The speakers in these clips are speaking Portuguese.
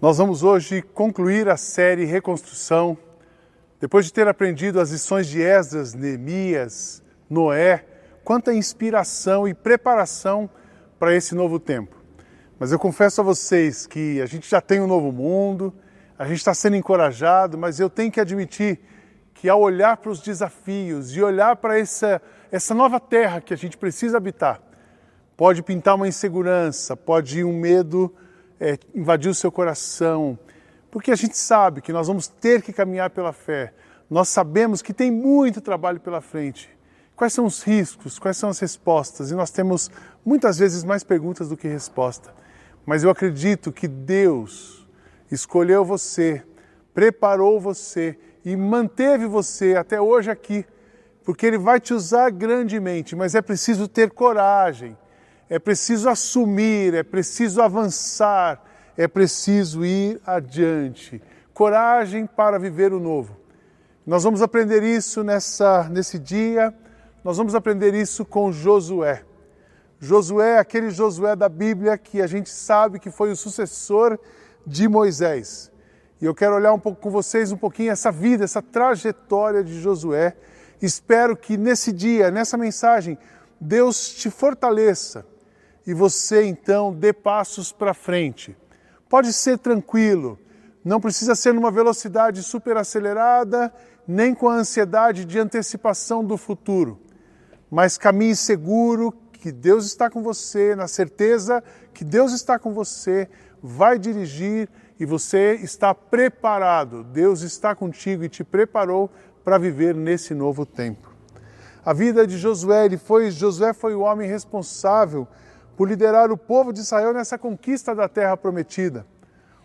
Nós vamos hoje concluir a série Reconstrução, depois de ter aprendido as lições de Esdras, Neemias, Noé, quanta inspiração e preparação para esse novo tempo. Mas eu confesso a vocês que a gente já tem um novo mundo, a gente está sendo encorajado, mas eu tenho que admitir que ao olhar para os desafios e olhar para essa, essa nova terra que a gente precisa habitar, pode pintar uma insegurança, pode ir um medo é, invadir o seu coração, porque a gente sabe que nós vamos ter que caminhar pela fé. Nós sabemos que tem muito trabalho pela frente. Quais são os riscos? Quais são as respostas? E nós temos muitas vezes mais perguntas do que resposta. Mas eu acredito que Deus escolheu você, preparou você e manteve você até hoje aqui, porque Ele vai te usar grandemente, mas é preciso ter coragem é preciso assumir, é preciso avançar, é preciso ir adiante. Coragem para viver o novo. Nós vamos aprender isso nessa, nesse dia, nós vamos aprender isso com Josué. Josué, aquele Josué da Bíblia que a gente sabe que foi o sucessor de Moisés. E eu quero olhar um pouco com vocês um pouquinho essa vida, essa trajetória de Josué. Espero que nesse dia, nessa mensagem, Deus te fortaleça, e você então dê passos para frente. Pode ser tranquilo, não precisa ser numa velocidade super acelerada, nem com a ansiedade de antecipação do futuro, mas caminhe seguro que Deus está com você, na certeza que Deus está com você, vai dirigir e você está preparado. Deus está contigo e te preparou para viver nesse novo tempo. A vida de Josué, ele foi, Josué foi o homem responsável por liderar o povo de Israel nessa conquista da terra prometida.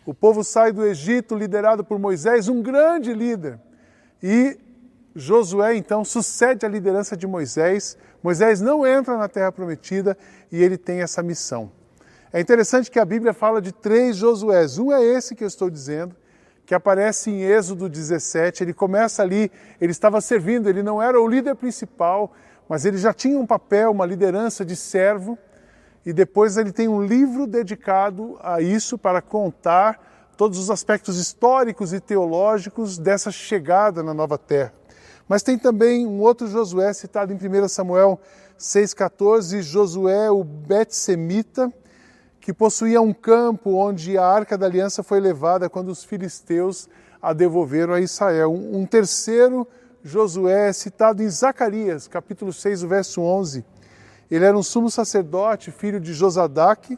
O povo sai do Egito liderado por Moisés, um grande líder. E Josué então sucede a liderança de Moisés. Moisés não entra na terra prometida e ele tem essa missão. É interessante que a Bíblia fala de três Josués. Um é esse que eu estou dizendo, que aparece em Êxodo 17. Ele começa ali, ele estava servindo, ele não era o líder principal, mas ele já tinha um papel, uma liderança de servo e depois ele tem um livro dedicado a isso para contar todos os aspectos históricos e teológicos dessa chegada na nova terra. Mas tem também um outro Josué citado em 1 Samuel 6,14, Josué, o Betsemita, que possuía um campo onde a arca da aliança foi levada quando os filisteus a devolveram a Israel. Um terceiro Josué citado em Zacarias, capítulo 6, verso 11, ele era um sumo sacerdote, filho de Josadaque,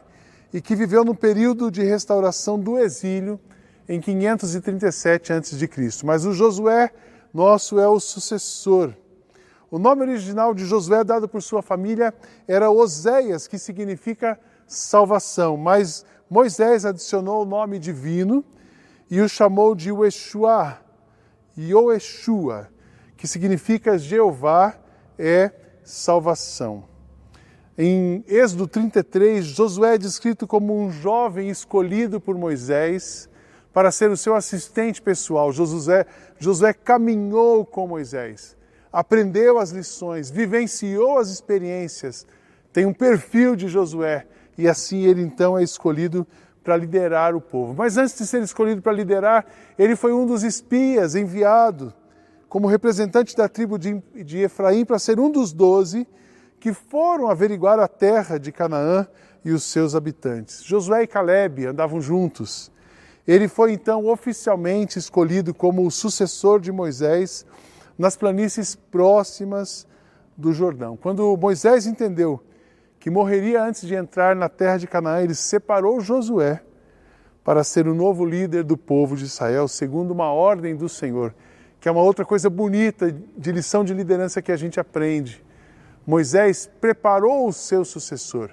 e que viveu no período de restauração do exílio em 537 a.C. Mas o Josué nosso é o sucessor. O nome original de Josué, dado por sua família, era Oséias, que significa salvação, mas Moisés adicionou o nome divino e o chamou de Yeshua, Yoeshua, que significa Jeová é salvação. Em Êxodo 33, Josué é descrito como um jovem escolhido por Moisés para ser o seu assistente pessoal. Josué, Josué caminhou com Moisés, aprendeu as lições, vivenciou as experiências, tem um perfil de Josué e assim ele então é escolhido para liderar o povo. Mas antes de ser escolhido para liderar, ele foi um dos espias enviado como representante da tribo de, de Efraim para ser um dos doze que foram averiguar a terra de Canaã e os seus habitantes. Josué e Caleb andavam juntos. Ele foi então oficialmente escolhido como o sucessor de Moisés nas planícies próximas do Jordão. Quando Moisés entendeu que morreria antes de entrar na terra de Canaã, ele separou Josué para ser o novo líder do povo de Israel, segundo uma ordem do Senhor, que é uma outra coisa bonita de lição de liderança que a gente aprende. Moisés preparou o seu sucessor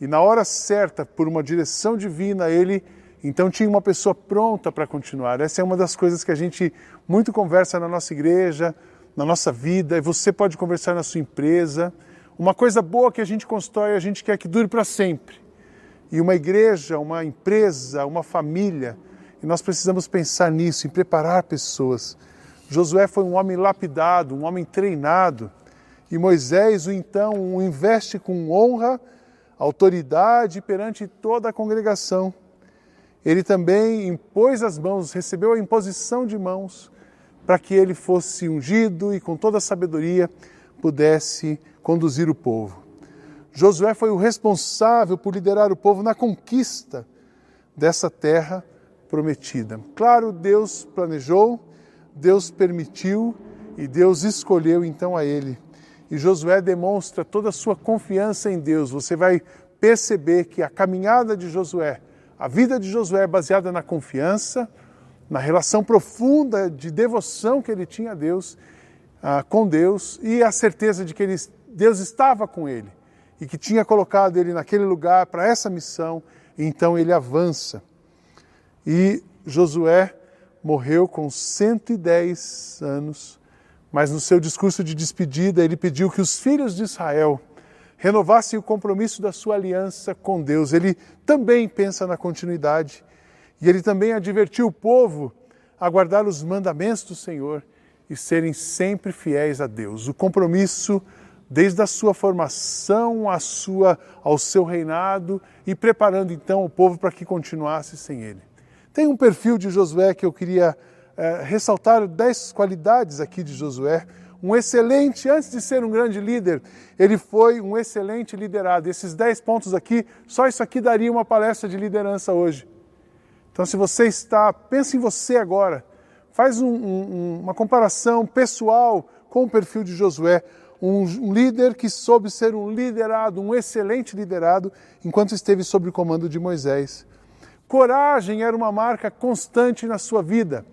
e, na hora certa, por uma direção divina, ele então tinha uma pessoa pronta para continuar. Essa é uma das coisas que a gente muito conversa na nossa igreja, na nossa vida, e você pode conversar na sua empresa. Uma coisa boa que a gente constrói, a gente quer que dure para sempre. E uma igreja, uma empresa, uma família, e nós precisamos pensar nisso, em preparar pessoas. Josué foi um homem lapidado, um homem treinado e Moisés, então, o investe com honra, autoridade perante toda a congregação. ele também impôs as mãos, recebeu a imposição de mãos, para que ele fosse ungido e com toda a sabedoria pudesse conduzir o povo. Josué foi o responsável por liderar o povo na conquista dessa terra prometida. Claro, Deus planejou, Deus permitiu e Deus escolheu então a ele. E Josué demonstra toda a sua confiança em Deus. Você vai perceber que a caminhada de Josué, a vida de Josué é baseada na confiança, na relação profunda de devoção que ele tinha a Deus, ah, com Deus e a certeza de que ele, Deus estava com ele e que tinha colocado ele naquele lugar para essa missão, então ele avança. E Josué morreu com 110 anos, mas no seu discurso de despedida ele pediu que os filhos de Israel renovassem o compromisso da sua aliança com Deus. Ele também pensa na continuidade e ele também advertiu o povo a guardar os mandamentos do Senhor e serem sempre fiéis a Deus. O compromisso desde a sua formação à sua, ao seu reinado e preparando então o povo para que continuasse sem ele. Tem um perfil de Josué que eu queria é, ressaltar dez qualidades aqui de Josué. Um excelente, antes de ser um grande líder, ele foi um excelente liderado. Esses dez pontos aqui, só isso aqui daria uma palestra de liderança hoje. Então, se você está, pense em você agora, faz um, um, uma comparação pessoal com o perfil de Josué um líder que soube ser um liderado, um excelente liderado, enquanto esteve sob o comando de Moisés. Coragem era uma marca constante na sua vida.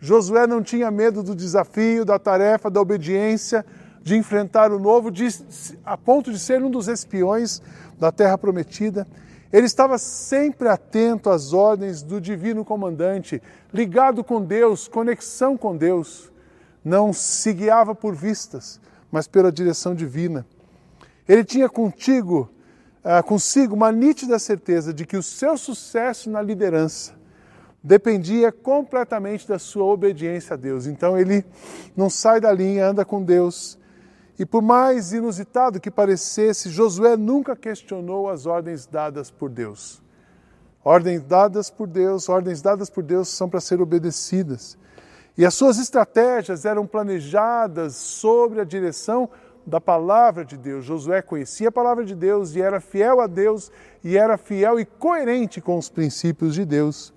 Josué não tinha medo do desafio, da tarefa, da obediência, de enfrentar o novo, de, a ponto de ser um dos espiões da terra prometida. Ele estava sempre atento às ordens do divino comandante, ligado com Deus, conexão com Deus. Não se guiava por vistas, mas pela direção divina. Ele tinha contigo, uh, consigo uma nítida certeza de que o seu sucesso na liderança dependia completamente da sua obediência a Deus. Então ele não sai da linha, anda com Deus. E por mais inusitado que parecesse, Josué nunca questionou as ordens dadas por Deus. Ordens dadas por Deus, ordens dadas por Deus são para ser obedecidas. E as suas estratégias eram planejadas sobre a direção da palavra de Deus. Josué conhecia a palavra de Deus e era fiel a Deus e era fiel e coerente com os princípios de Deus.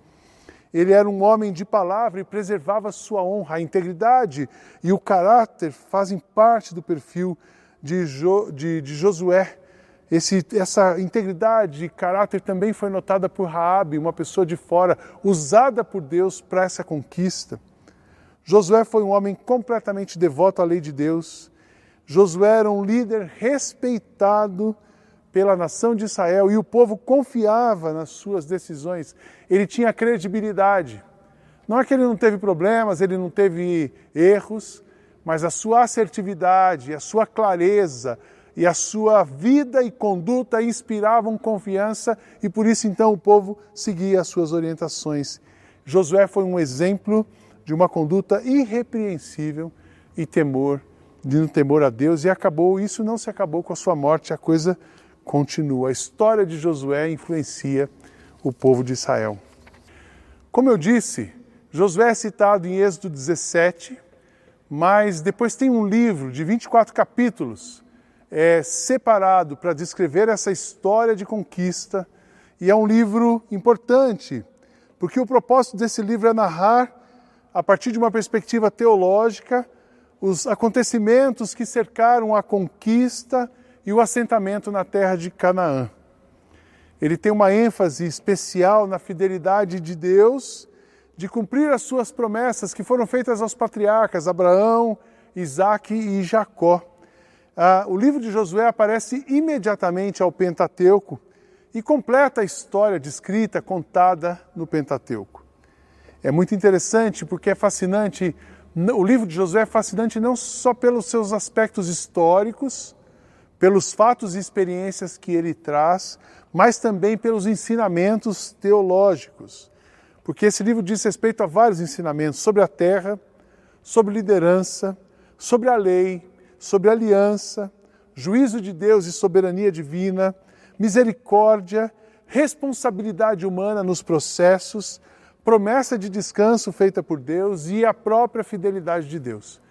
Ele era um homem de palavra e preservava sua honra. A integridade e o caráter fazem parte do perfil de, jo, de, de Josué. Esse, essa integridade e caráter também foi notada por Raabe, uma pessoa de fora, usada por Deus para essa conquista. Josué foi um homem completamente devoto à lei de Deus. Josué era um líder respeitado pela nação de Israel e o povo confiava nas suas decisões. Ele tinha credibilidade. Não é que ele não teve problemas, ele não teve erros, mas a sua assertividade, a sua clareza e a sua vida e conduta inspiravam confiança e por isso então o povo seguia as suas orientações. Josué foi um exemplo de uma conduta irrepreensível e temor, de temor a Deus, e acabou, isso não se acabou com a sua morte, a coisa continua. A história de Josué influencia o povo de Israel. Como eu disse, Josué é citado em Êxodo 17, mas depois tem um livro de 24 capítulos é, separado para descrever essa história de conquista, e é um livro importante, porque o propósito desse livro é narrar a partir de uma perspectiva teológica, os acontecimentos que cercaram a conquista e o assentamento na terra de Canaã. Ele tem uma ênfase especial na fidelidade de Deus de cumprir as suas promessas que foram feitas aos patriarcas Abraão, Isaac e Jacó. Ah, o livro de Josué aparece imediatamente ao Pentateuco e completa a história descrita, contada no Pentateuco. É muito interessante porque é fascinante. O livro de Josué é fascinante não só pelos seus aspectos históricos, pelos fatos e experiências que ele traz, mas também pelos ensinamentos teológicos. Porque esse livro diz respeito a vários ensinamentos sobre a terra, sobre liderança, sobre a lei, sobre aliança, juízo de Deus e soberania divina, misericórdia, responsabilidade humana nos processos, promessa de descanso feita por Deus e a própria fidelidade de Deus.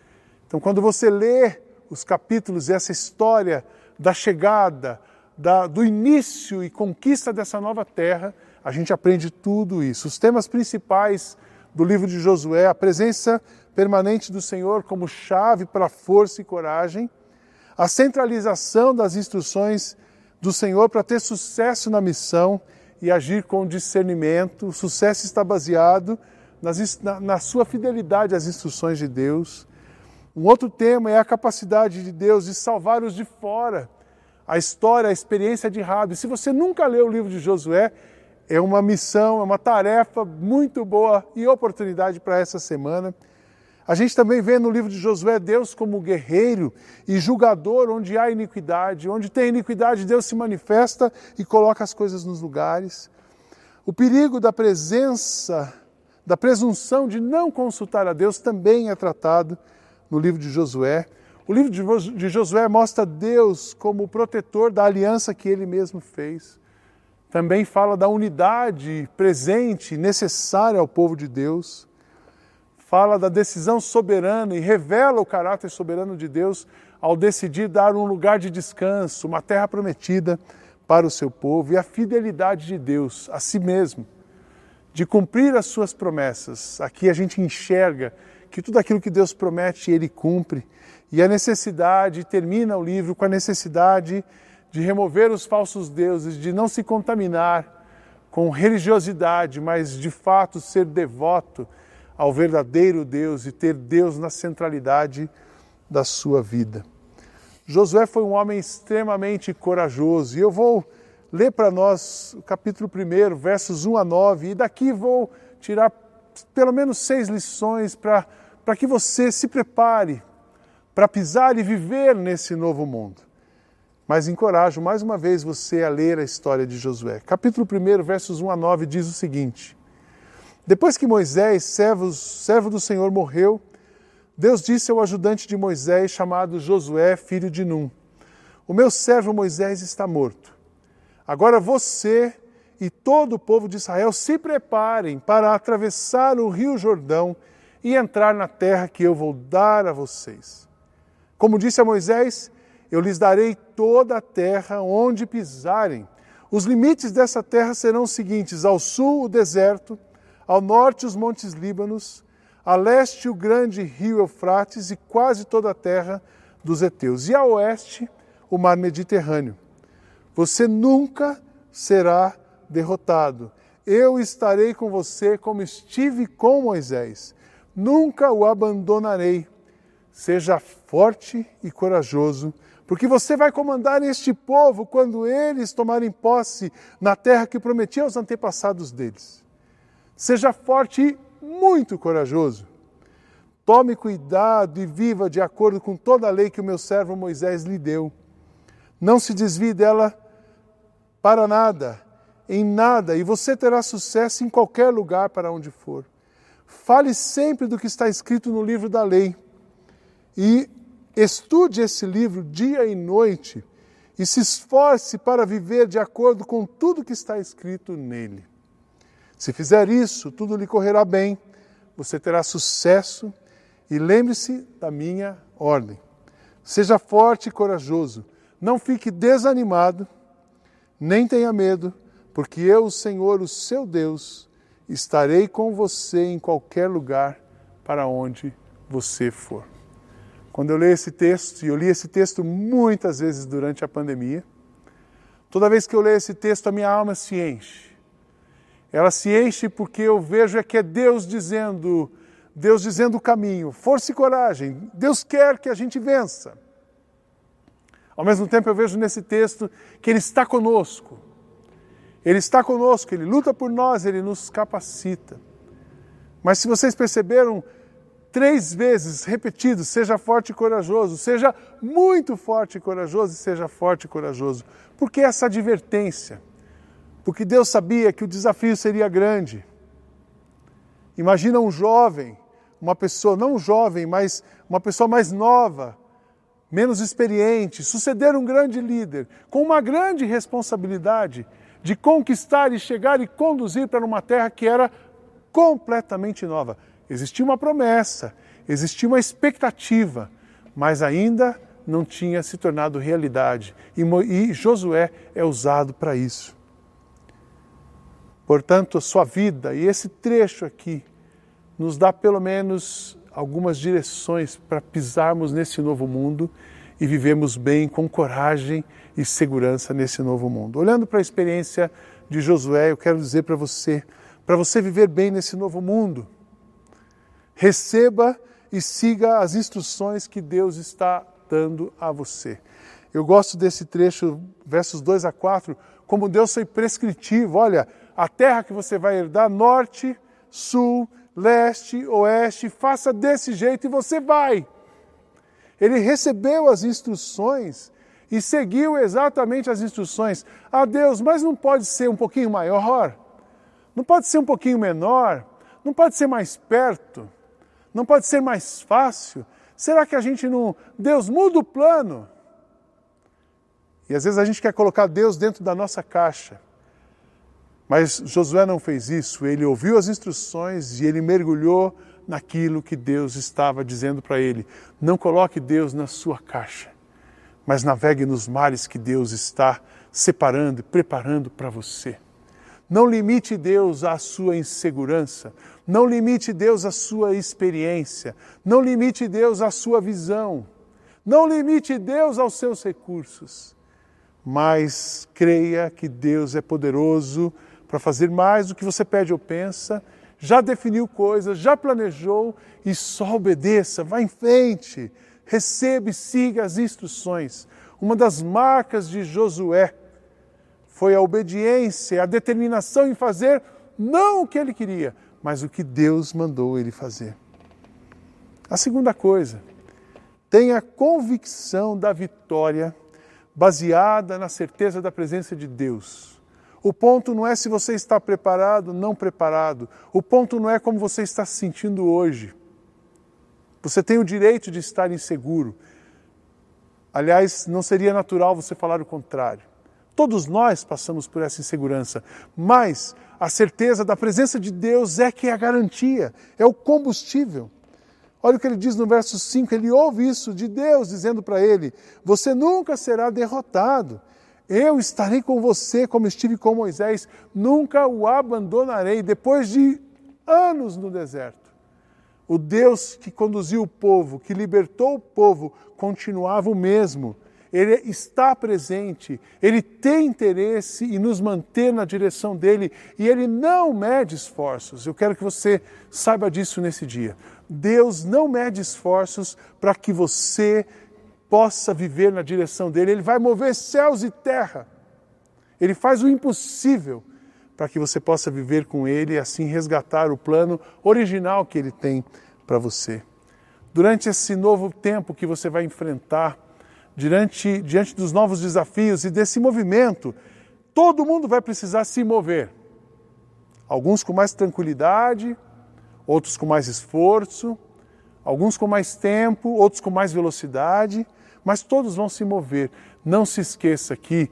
Então, quando você lê os capítulos e essa história da chegada, da, do início e conquista dessa nova terra, a gente aprende tudo isso. Os temas principais do livro de Josué, a presença permanente do Senhor como chave para força e coragem, a centralização das instruções do Senhor para ter sucesso na missão e agir com discernimento. O sucesso está baseado nas, na, na sua fidelidade às instruções de Deus. Um outro tema é a capacidade de Deus de salvar os de fora. A história, a experiência de Rabi. Se você nunca leu o livro de Josué, é uma missão, é uma tarefa muito boa e oportunidade para essa semana. A gente também vê no livro de Josué Deus como guerreiro e julgador onde há iniquidade. Onde tem iniquidade, Deus se manifesta e coloca as coisas nos lugares. O perigo da presença, da presunção de não consultar a Deus também é tratado no livro de Josué. O livro de Josué mostra Deus como o protetor da aliança que ele mesmo fez. Também fala da unidade presente, necessária ao povo de Deus fala da decisão soberana e revela o caráter soberano de Deus ao decidir dar um lugar de descanso, uma terra prometida para o seu povo e a fidelidade de Deus a si mesmo, de cumprir as suas promessas. Aqui a gente enxerga que tudo aquilo que Deus promete, ele cumpre. E a necessidade, termina o livro com a necessidade de remover os falsos deuses, de não se contaminar com religiosidade, mas de fato ser devoto ao verdadeiro Deus e ter Deus na centralidade da sua vida. Josué foi um homem extremamente corajoso e eu vou ler para nós o capítulo 1, versos 1 a 9, e daqui vou tirar pelo menos seis lições para que você se prepare para pisar e viver nesse novo mundo. Mas encorajo mais uma vez você a ler a história de Josué. Capítulo 1, versos 1 a 9 diz o seguinte: depois que Moisés, servo, servo do Senhor, morreu, Deus disse ao ajudante de Moisés, chamado Josué, filho de Num: O meu servo Moisés está morto. Agora você e todo o povo de Israel se preparem para atravessar o rio Jordão e entrar na terra que eu vou dar a vocês. Como disse a Moisés, eu lhes darei toda a terra onde pisarem. Os limites dessa terra serão os seguintes: ao sul, o deserto ao norte os montes Líbanos, a leste o grande rio Eufrates e quase toda a terra dos heteus, e a oeste o mar Mediterrâneo. Você nunca será derrotado. Eu estarei com você como estive com Moisés. Nunca o abandonarei. Seja forte e corajoso, porque você vai comandar este povo quando eles tomarem posse na terra que prometi aos antepassados deles. Seja forte e muito corajoso. Tome cuidado e viva de acordo com toda a lei que o meu servo Moisés lhe deu. Não se desvie dela para nada, em nada, e você terá sucesso em qualquer lugar para onde for. Fale sempre do que está escrito no livro da lei e estude esse livro dia e noite e se esforce para viver de acordo com tudo que está escrito nele. Se fizer isso, tudo lhe correrá bem, você terá sucesso e lembre-se da minha ordem. Seja forte e corajoso, não fique desanimado, nem tenha medo, porque eu, o Senhor, o seu Deus, estarei com você em qualquer lugar para onde você for. Quando eu leio esse texto, e eu li esse texto muitas vezes durante a pandemia, toda vez que eu leio esse texto, a minha alma se enche ela se enche porque eu vejo é que é Deus dizendo, Deus dizendo o caminho, força e coragem. Deus quer que a gente vença. Ao mesmo tempo eu vejo nesse texto que Ele está conosco. Ele está conosco, Ele luta por nós, Ele nos capacita. Mas se vocês perceberam, três vezes repetido, seja forte e corajoso, seja muito forte e corajoso e seja forte e corajoso. Por que essa advertência? porque Deus sabia que o desafio seria grande. Imagina um jovem, uma pessoa, não jovem, mas uma pessoa mais nova, menos experiente, suceder um grande líder, com uma grande responsabilidade de conquistar e chegar e conduzir para uma terra que era completamente nova. Existia uma promessa, existia uma expectativa, mas ainda não tinha se tornado realidade. E, e Josué é usado para isso. Portanto, a sua vida e esse trecho aqui nos dá pelo menos algumas direções para pisarmos nesse novo mundo e vivemos bem com coragem e segurança nesse novo mundo. Olhando para a experiência de Josué, eu quero dizer para você, para você viver bem nesse novo mundo, receba e siga as instruções que Deus está dando a você. Eu gosto desse trecho, versos 2 a 4, como Deus foi prescritivo. Olha, a terra que você vai herdar, norte, sul, leste, oeste, faça desse jeito e você vai. Ele recebeu as instruções e seguiu exatamente as instruções. Ah, Deus, mas não pode ser um pouquinho maior? Não pode ser um pouquinho menor? Não pode ser mais perto? Não pode ser mais fácil? Será que a gente não. Deus, muda o plano. E às vezes a gente quer colocar Deus dentro da nossa caixa. Mas Josué não fez isso, ele ouviu as instruções e ele mergulhou naquilo que Deus estava dizendo para ele. Não coloque Deus na sua caixa, mas navegue nos mares que Deus está separando e preparando para você. Não limite Deus à sua insegurança, não limite Deus à sua experiência, não limite Deus à sua visão, não limite Deus aos seus recursos, mas creia que Deus é poderoso para fazer mais do que você pede ou pensa, já definiu coisas, já planejou e só obedeça, vá em frente, receba e siga as instruções. Uma das marcas de Josué foi a obediência, a determinação em fazer não o que ele queria, mas o que Deus mandou ele fazer. A segunda coisa, tenha convicção da vitória baseada na certeza da presença de Deus. O ponto não é se você está preparado, não preparado. O ponto não é como você está se sentindo hoje. Você tem o direito de estar inseguro. Aliás, não seria natural você falar o contrário. Todos nós passamos por essa insegurança, mas a certeza da presença de Deus é que é a garantia, é o combustível. Olha o que ele diz no verso 5: ele ouve isso de Deus dizendo para ele: Você nunca será derrotado. Eu estarei com você como estive com Moisés, nunca o abandonarei. Depois de anos no deserto, o Deus que conduziu o povo, que libertou o povo, continuava o mesmo ele está presente, ele tem interesse em nos manter na direção dele e ele não mede esforços. Eu quero que você saiba disso nesse dia. Deus não mede esforços para que você possa viver na direção dele. Ele vai mover céus e terra. Ele faz o impossível para que você possa viver com ele e assim resgatar o plano original que ele tem para você. Durante esse novo tempo que você vai enfrentar, diante, diante dos novos desafios e desse movimento, todo mundo vai precisar se mover. Alguns com mais tranquilidade, outros com mais esforço, alguns com mais tempo, outros com mais velocidade, mas todos vão se mover. Não se esqueça que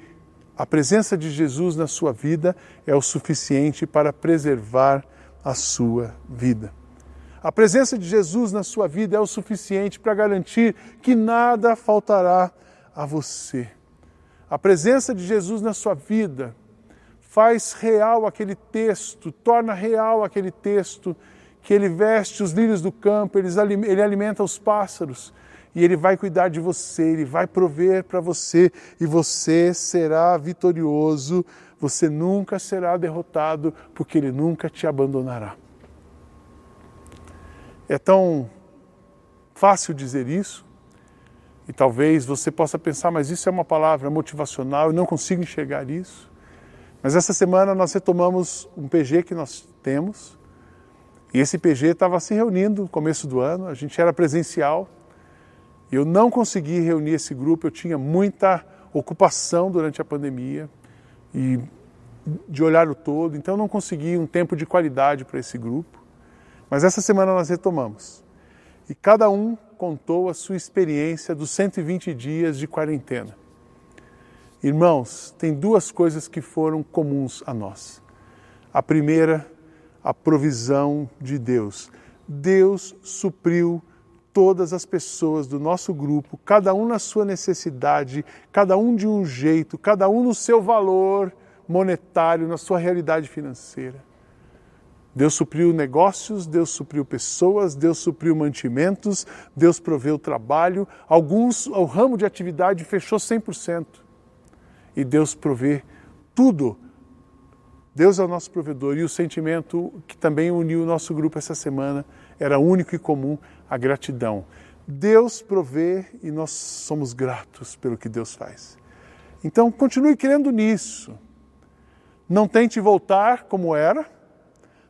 a presença de Jesus na sua vida é o suficiente para preservar a sua vida. A presença de Jesus na sua vida é o suficiente para garantir que nada faltará a você. A presença de Jesus na sua vida faz real aquele texto, torna real aquele texto que ele veste os lírios do campo, ele alimenta os pássaros e ele vai cuidar de você, ele vai prover para você e você será vitorioso, você nunca será derrotado, porque ele nunca te abandonará. É tão fácil dizer isso, e talvez você possa pensar, mas isso é uma palavra motivacional, eu não consigo enxergar isso. Mas essa semana nós retomamos um PG que nós temos, e esse PG estava se reunindo no começo do ano, a gente era presencial, eu não consegui reunir esse grupo, eu tinha muita ocupação durante a pandemia e de olhar o todo, então não consegui um tempo de qualidade para esse grupo. Mas essa semana nós retomamos. E cada um contou a sua experiência dos 120 dias de quarentena. Irmãos, tem duas coisas que foram comuns a nós. A primeira, a provisão de Deus. Deus supriu todas as pessoas do nosso grupo, cada um na sua necessidade, cada um de um jeito, cada um no seu valor monetário, na sua realidade financeira. Deus supriu negócios, Deus supriu pessoas, Deus supriu mantimentos, Deus proveu trabalho. Alguns, o ramo de atividade fechou 100%. E Deus provê tudo. Deus é o nosso provedor. E o sentimento que também uniu o nosso grupo essa semana era único e comum: a gratidão. Deus provê e nós somos gratos pelo que Deus faz. Então, continue crendo nisso. Não tente voltar como era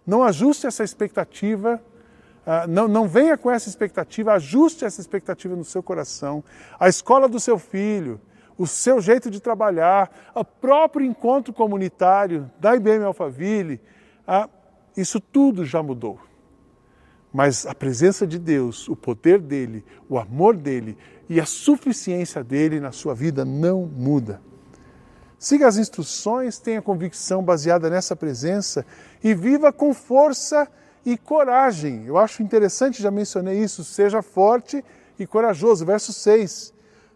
não ajuste essa expectativa, uh, não, não venha com essa expectativa, ajuste essa expectativa no seu coração. A escola do seu filho, o seu jeito de trabalhar, o próprio encontro comunitário da IBM Alphaville, uh, isso tudo já mudou. Mas a presença de Deus, o poder dele, o amor dele e a suficiência dele na sua vida não muda. Siga as instruções, tenha convicção baseada nessa presença e viva com força e coragem. Eu acho interessante, já mencionei isso, seja forte e corajoso. Verso 6.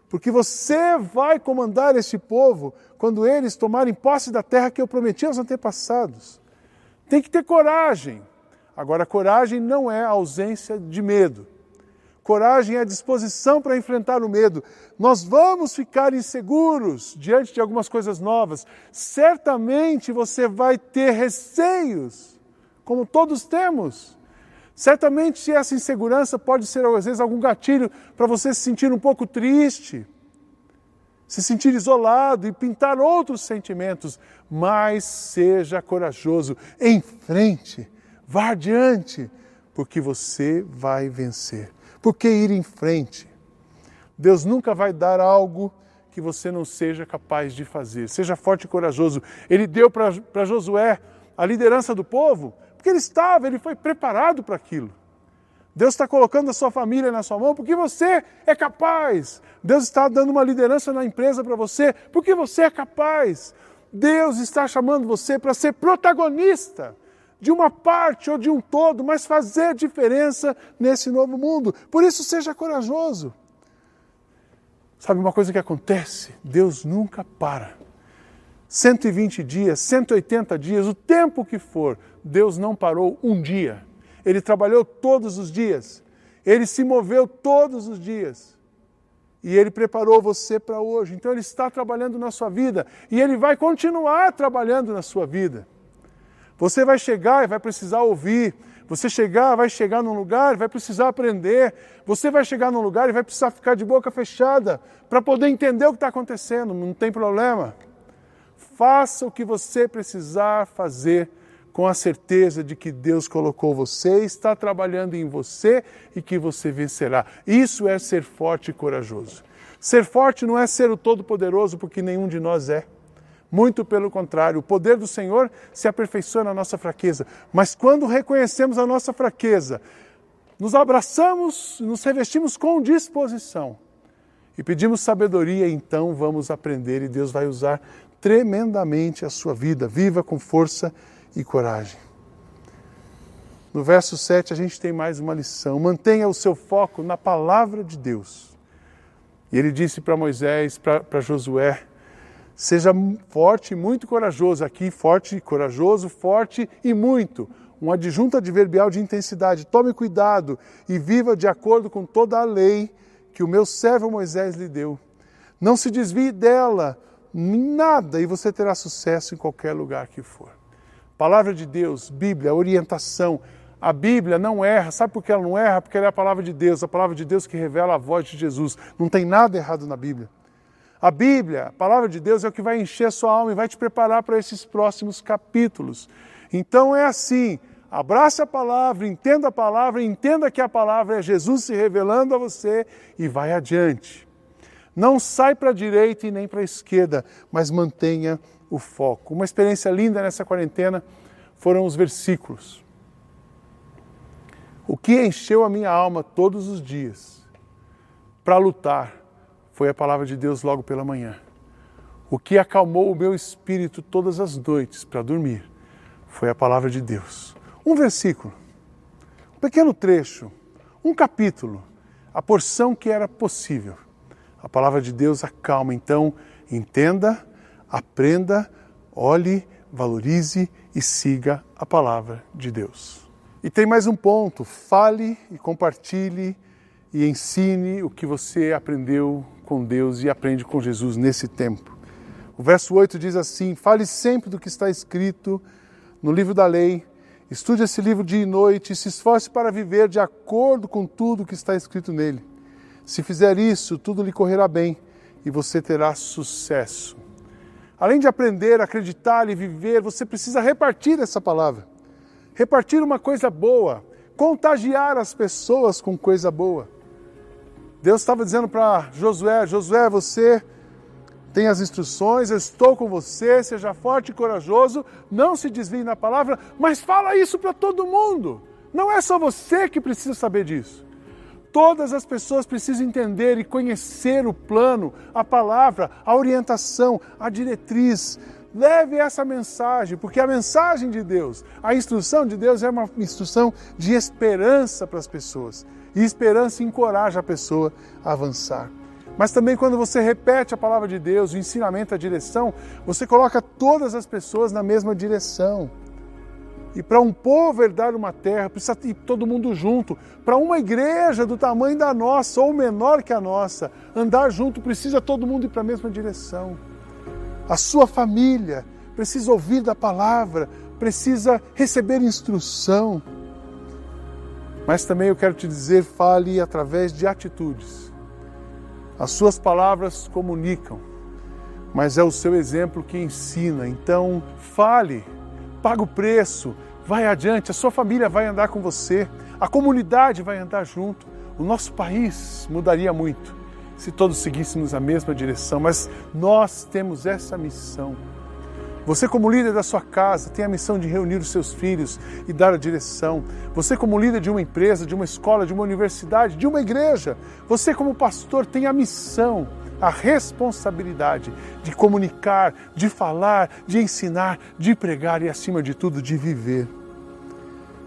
Porque você vai comandar este povo quando eles tomarem posse da terra que eu prometi aos antepassados. Tem que ter coragem. Agora, coragem não é ausência de medo. Coragem é a disposição para enfrentar o medo. Nós vamos ficar inseguros diante de algumas coisas novas. Certamente você vai ter receios, como todos temos. Certamente essa insegurança pode ser, às vezes, algum gatilho para você se sentir um pouco triste, se sentir isolado e pintar outros sentimentos. Mas seja corajoso, em frente, vá adiante, porque você vai vencer. Por que ir em frente? Deus nunca vai dar algo que você não seja capaz de fazer. Seja forte e corajoso. Ele deu para Josué a liderança do povo, porque ele estava, ele foi preparado para aquilo. Deus está colocando a sua família na sua mão porque você é capaz. Deus está dando uma liderança na empresa para você porque você é capaz. Deus está chamando você para ser protagonista de uma parte ou de um todo, mas fazer diferença nesse novo mundo. Por isso, seja corajoso. Sabe uma coisa que acontece? Deus nunca para. 120 dias, 180 dias, o tempo que for, Deus não parou um dia. Ele trabalhou todos os dias. Ele se moveu todos os dias. E Ele preparou você para hoje. Então Ele está trabalhando na sua vida. E Ele vai continuar trabalhando na sua vida. Você vai chegar e vai precisar ouvir. Você chegar, vai chegar num lugar vai precisar aprender. Você vai chegar num lugar e vai precisar ficar de boca fechada para poder entender o que está acontecendo. Não tem problema. Faça o que você precisar fazer com a certeza de que Deus colocou você, está trabalhando em você e que você vencerá. Isso é ser forte e corajoso. Ser forte não é ser o todo-poderoso, porque nenhum de nós é. Muito pelo contrário, o poder do Senhor se aperfeiçoa na nossa fraqueza. Mas quando reconhecemos a nossa fraqueza, nos abraçamos, nos revestimos com disposição e pedimos sabedoria, então vamos aprender e Deus vai usar tremendamente a sua vida. Viva com força e coragem. No verso 7 a gente tem mais uma lição. Mantenha o seu foco na palavra de Deus. E ele disse para Moisés, para Josué, Seja forte e muito corajoso. Aqui, forte e corajoso, forte e muito. Um adjunto adverbial de intensidade. Tome cuidado e viva de acordo com toda a lei que o meu servo Moisés lhe deu. Não se desvie dela, nada, e você terá sucesso em qualquer lugar que for. Palavra de Deus, Bíblia, orientação. A Bíblia não erra. Sabe por que ela não erra? Porque ela é a palavra de Deus, a palavra de Deus que revela a voz de Jesus. Não tem nada errado na Bíblia. A Bíblia, a palavra de Deus, é o que vai encher a sua alma e vai te preparar para esses próximos capítulos. Então é assim: abrace a palavra, entenda a palavra, entenda que a palavra é Jesus se revelando a você e vai adiante. Não sai para a direita e nem para a esquerda, mas mantenha o foco. Uma experiência linda nessa quarentena foram os versículos. O que encheu a minha alma todos os dias para lutar foi a palavra de Deus logo pela manhã. O que acalmou o meu espírito todas as noites para dormir foi a palavra de Deus. Um versículo, um pequeno trecho, um capítulo, a porção que era possível. A palavra de Deus acalma. Então, entenda, aprenda, olhe, valorize e siga a palavra de Deus. E tem mais um ponto: fale e compartilhe e ensine o que você aprendeu com Deus e aprende com Jesus nesse tempo. O verso 8 diz assim: Fale sempre do que está escrito no livro da lei, estude esse livro dia e noite e se esforce para viver de acordo com tudo que está escrito nele. Se fizer isso, tudo lhe correrá bem e você terá sucesso. Além de aprender, acreditar e viver, você precisa repartir essa palavra. Repartir uma coisa boa, contagiar as pessoas com coisa boa. Deus estava dizendo para Josué: Josué, você tem as instruções, eu estou com você, seja forte e corajoso, não se desvie na palavra, mas fala isso para todo mundo. Não é só você que precisa saber disso. Todas as pessoas precisam entender e conhecer o plano, a palavra, a orientação, a diretriz. Leve essa mensagem, porque a mensagem de Deus, a instrução de Deus é uma instrução de esperança para as pessoas. E esperança encoraja a pessoa a avançar. Mas também quando você repete a palavra de Deus, o ensinamento, a direção, você coloca todas as pessoas na mesma direção. E para um povo herdar uma terra, precisa ir todo mundo junto. Para uma igreja do tamanho da nossa, ou menor que a nossa, andar junto, precisa todo mundo ir para a mesma direção. A sua família precisa ouvir da palavra, precisa receber instrução. Mas também eu quero te dizer, fale através de atitudes. As suas palavras comunicam, mas é o seu exemplo que ensina. Então, fale, paga o preço, vai adiante, a sua família vai andar com você, a comunidade vai andar junto. O nosso país mudaria muito se todos seguíssemos a mesma direção, mas nós temos essa missão você, como líder da sua casa, tem a missão de reunir os seus filhos e dar a direção. Você, como líder de uma empresa, de uma escola, de uma universidade, de uma igreja, você, como pastor, tem a missão, a responsabilidade de comunicar, de falar, de ensinar, de pregar e, acima de tudo, de viver.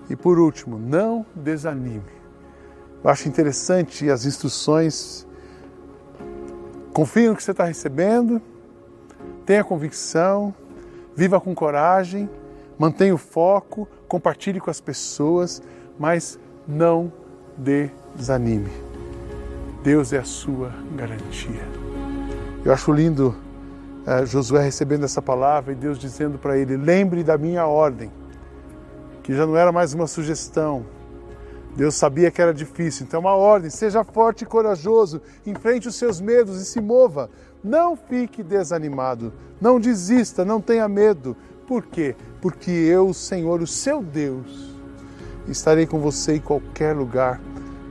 E por último, não desanime. Eu acho interessante as instruções. Confie no que você está recebendo, tenha convicção Viva com coragem, mantenha o foco, compartilhe com as pessoas, mas não desanime. Deus é a sua garantia. Eu acho lindo uh, Josué recebendo essa palavra e Deus dizendo para ele: lembre da minha ordem, que já não era mais uma sugestão. Deus sabia que era difícil, então uma ordem: seja forte e corajoso, enfrente os seus medos e se mova, não fique desanimado, não desista, não tenha medo. Por quê? Porque eu, Senhor, o seu Deus, estarei com você em qualquer lugar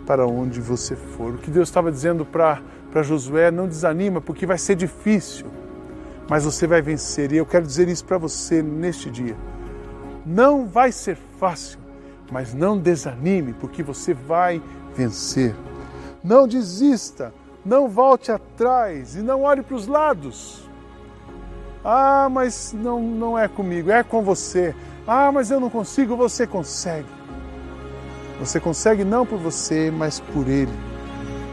para onde você for. O que Deus estava dizendo para Josué, não desanima, porque vai ser difícil, mas você vai vencer. E eu quero dizer isso para você neste dia. Não vai ser fácil, mas não desanime, porque você vai vencer. Não desista, não volte atrás e não olhe para os lados. Ah, mas não, não é comigo, é com você. Ah, mas eu não consigo, você consegue. Você consegue não por você, mas por Ele.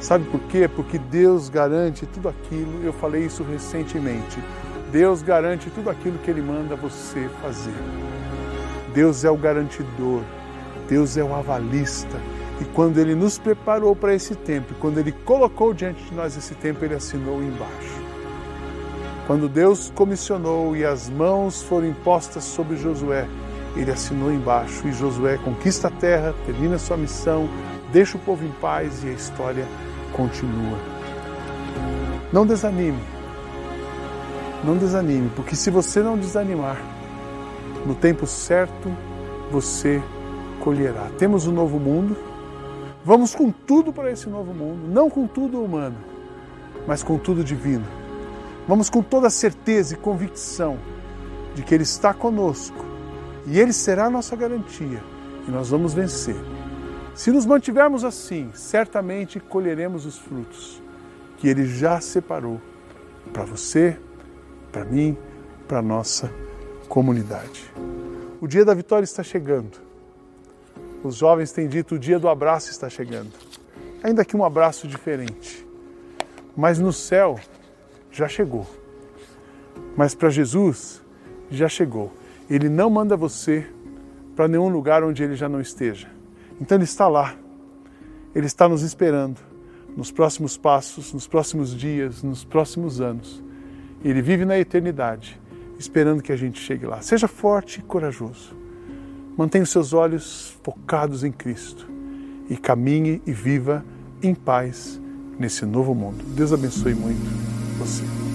Sabe por quê? Porque Deus garante tudo aquilo, eu falei isso recentemente. Deus garante tudo aquilo que Ele manda você fazer. Deus é o garantidor, Deus é o avalista, e quando ele nos preparou para esse tempo, quando ele colocou diante de nós esse tempo, ele assinou embaixo. Quando Deus comissionou e as mãos foram impostas sobre Josué, ele assinou embaixo e Josué conquista a terra, termina sua missão, deixa o povo em paz e a história continua. Não desanime. Não desanime, porque se você não desanimar, no tempo certo você colherá. Temos um novo mundo, Vamos com tudo para esse novo mundo, não com tudo humano, mas com tudo divino. Vamos com toda certeza e convicção de que Ele está conosco e Ele será a nossa garantia e nós vamos vencer. Se nos mantivermos assim, certamente colheremos os frutos que Ele já separou para você para mim, para nossa comunidade. O dia da vitória está chegando. Os jovens têm dito: o dia do abraço está chegando. Ainda que um abraço diferente. Mas no céu já chegou. Mas para Jesus já chegou. Ele não manda você para nenhum lugar onde ele já não esteja. Então ele está lá. Ele está nos esperando nos próximos passos, nos próximos dias, nos próximos anos. Ele vive na eternidade, esperando que a gente chegue lá. Seja forte e corajoso. Mantenha os seus olhos focados em Cristo e caminhe e viva em paz nesse novo mundo. Deus abençoe muito você.